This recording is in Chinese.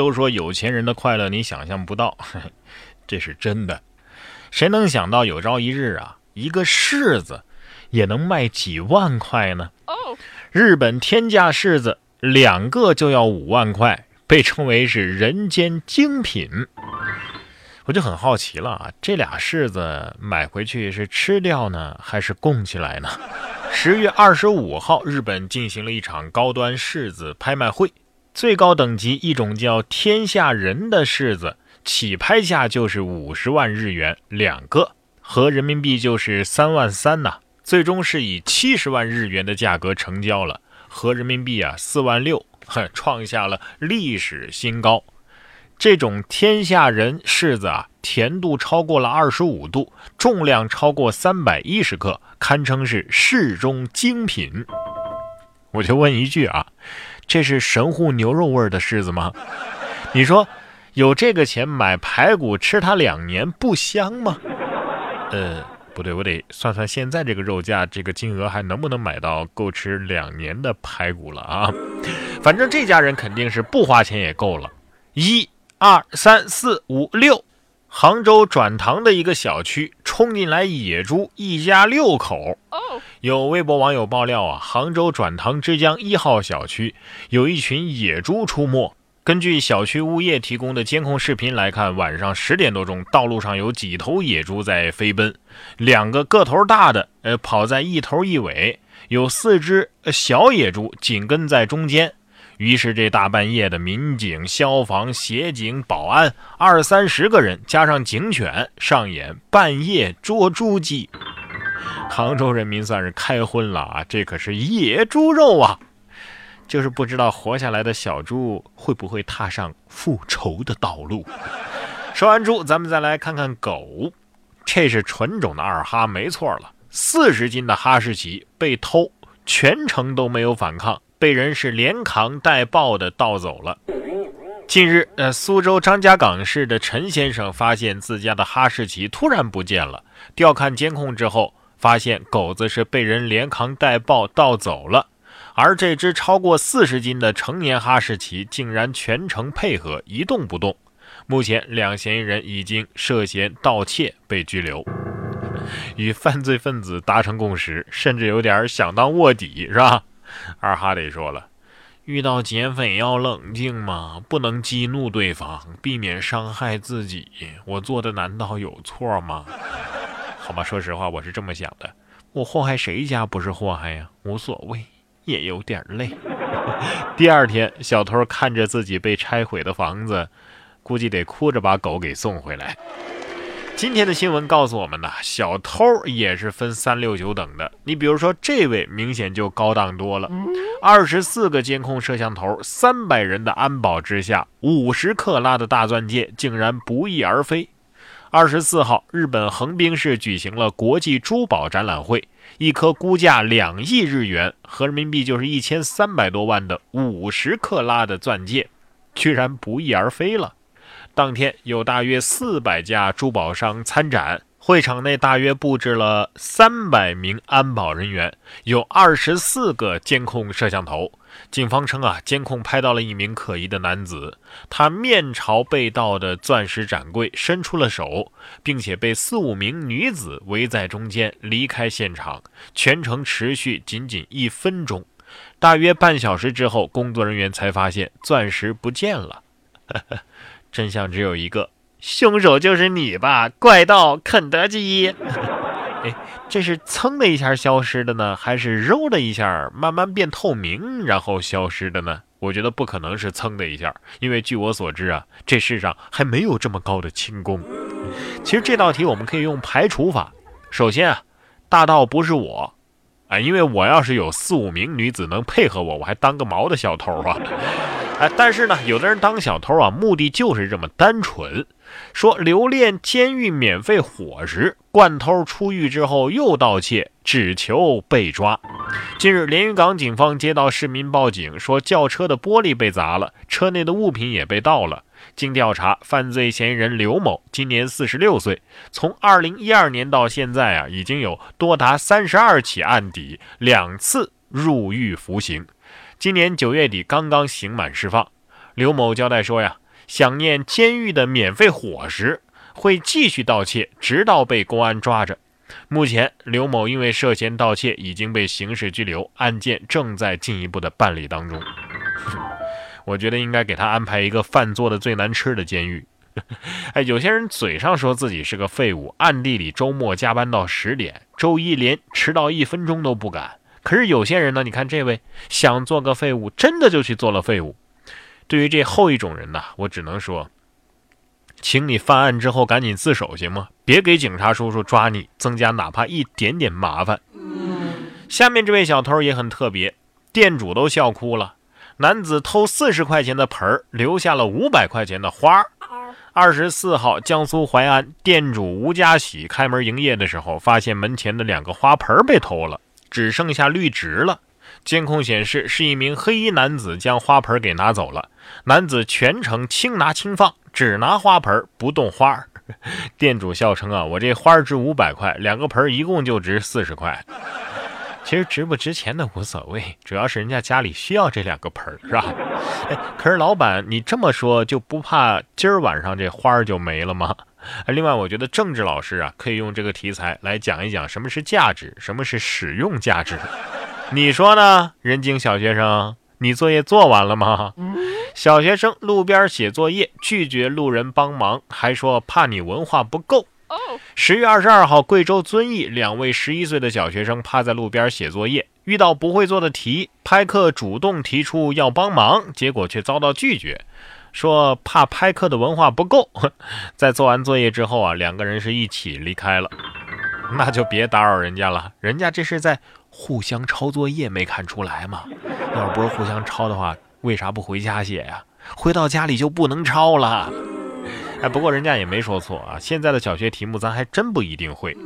都说有钱人的快乐你想象不到，这是真的。谁能想到有朝一日啊，一个柿子也能卖几万块呢？日本天价柿子两个就要五万块，被称为是人间精品。我就很好奇了啊，这俩柿子买回去是吃掉呢，还是供起来呢？十月二十五号，日本进行了一场高端柿子拍卖会，最高等级一种叫“天下人”的柿子，起拍价就是五十万日元两个，合人民币就是三万三呐。最终是以七十万日元的价格成交了，合人民币啊四万六，创下了历史新高。这种天下人柿子啊，甜度超过了二十五度，重量超过三百一十克，堪称是市中精品。我就问一句啊，这是神户牛肉味的柿子吗？你说有这个钱买排骨吃它两年不香吗？呃，不对，我得算算现在这个肉价，这个金额还能不能买到够吃两年的排骨了啊？反正这家人肯定是不花钱也够了。一。二三四五六，杭州转塘的一个小区冲进来野猪，一家六口。有微博网友爆料啊，杭州转塘之江一号小区有一群野猪出没。根据小区物业提供的监控视频来看，晚上十点多钟，道路上有几头野猪在飞奔，两个个头大的呃跑在一头一尾，有四只小野猪紧跟在中间。于是，这大半夜的，民警、消防、协警、保安二三十个人，加上警犬，上演半夜捉猪记。杭州人民算是开荤了啊！这可是野猪肉啊！就是不知道活下来的小猪会不会踏上复仇的道路。说完猪，咱们再来看看狗。这是纯种的二哈，没错了，四十斤的哈士奇被偷，全程都没有反抗。被人是连扛带抱的盗走了。近日，呃，苏州张家港市的陈先生发现自家的哈士奇突然不见了。调看监控之后，发现狗子是被人连扛带抱盗走了，而这只超过四十斤的成年哈士奇竟然全程配合，一动不动。目前，两嫌疑人已经涉嫌盗窃被拘留。与犯罪分子达成共识，甚至有点想当卧底，是吧？二哈得说了，遇到劫匪要冷静嘛，不能激怒对方，避免伤害自己。我做的难道有错吗？好吧，说实话，我是这么想的。我祸害谁家不是祸害呀？无所谓，也有点累。第二天，小偷看着自己被拆毁的房子，估计得哭着把狗给送回来。今天的新闻告诉我们呢，小偷也是分三六九等的。你比如说，这位明显就高档多了。二十四个监控摄像头，三百人的安保之下，五十克拉的大钻戒竟然不翼而飞。二十四号，日本横滨市举行了国际珠宝展览会，一颗估价两亿日元（合人民币就是一千三百多万）的五十克拉的钻戒，居然不翼而飞了。当天有大约四百家珠宝商参展，会场内大约布置了三百名安保人员，有二十四个监控摄像头。警方称啊，监控拍到了一名可疑的男子，他面朝被盗的钻石展柜伸出了手，并且被四五名女子围在中间离开现场，全程持续仅仅一分钟。大约半小时之后，工作人员才发现钻石不见了。真相只有一个，凶手就是你吧，怪盗肯德基。哎，这是噌的一下消失的呢，还是揉的一下慢慢变透明然后消失的呢？我觉得不可能是噌的一下，因为据我所知啊，这世上还没有这么高的轻功。其实这道题我们可以用排除法。首先啊，大盗不是我，啊，因为我要是有四五名女子能配合我，我还当个毛的小偷啊。哎，但是呢，有的人当小偷啊，目的就是这么单纯，说留恋监狱免费伙食，惯偷出狱之后又盗窃，只求被抓。近日，连云港警方接到市民报警，说轿车的玻璃被砸了，车内的物品也被盗了。经调查，犯罪嫌疑人刘某今年四十六岁，从二零一二年到现在啊，已经有多达三十二起案底，两次入狱服刑。今年九月底刚刚刑满释放，刘某交代说呀，想念监狱的免费伙食，会继续盗窃，直到被公安抓着。目前，刘某因为涉嫌盗窃已经被刑事拘留，案件正在进一步的办理当中。我觉得应该给他安排一个饭做的最难吃的监狱。哎，有些人嘴上说自己是个废物，暗地里周末加班到十点，周一连迟到一分钟都不敢。可是有些人呢，你看这位想做个废物，真的就去做了废物。对于这后一种人呢，我只能说，请你犯案之后赶紧自首行吗？别给警察叔叔抓你增加哪怕一点点麻烦。下面这位小偷也很特别，店主都笑哭了。男子偷四十块钱的盆儿，留下了五百块钱的花儿。二十四号，江苏淮安店主吴家喜开门营业的时候，发现门前的两个花盆被偷了，只剩下绿植了。监控显示，是一名黑衣男子将花盆给拿走了。男子全程轻拿轻放，只拿花盆不动花儿。店主笑称：“啊，我这花值五百块，两个盆一共就值四十块。”其实值不值钱的无所谓，主要是人家家里需要这两个盆，是吧？哎，可是老板，你这么说就不怕今儿晚上这花就没了吗？另外，我觉得政治老师啊，可以用这个题材来讲一讲什么是价值，什么是使用价值。你说呢？人精小学生，你作业做完了吗？小学生路边写作业，拒绝路人帮忙，还说怕你文化不够。十月二十二号，贵州遵义两位十一岁的小学生趴在路边写作业，遇到不会做的题，拍客主动提出要帮忙，结果却遭到拒绝，说怕拍课的文化不够。在做完作业之后啊，两个人是一起离开了，那就别打扰人家了，人家这是在互相抄作业，没看出来吗？要不是互相抄的话，为啥不回家写呀？回到家里就不能抄了。哎，不过人家也没说错啊。现在的小学题目咱还真不一定会。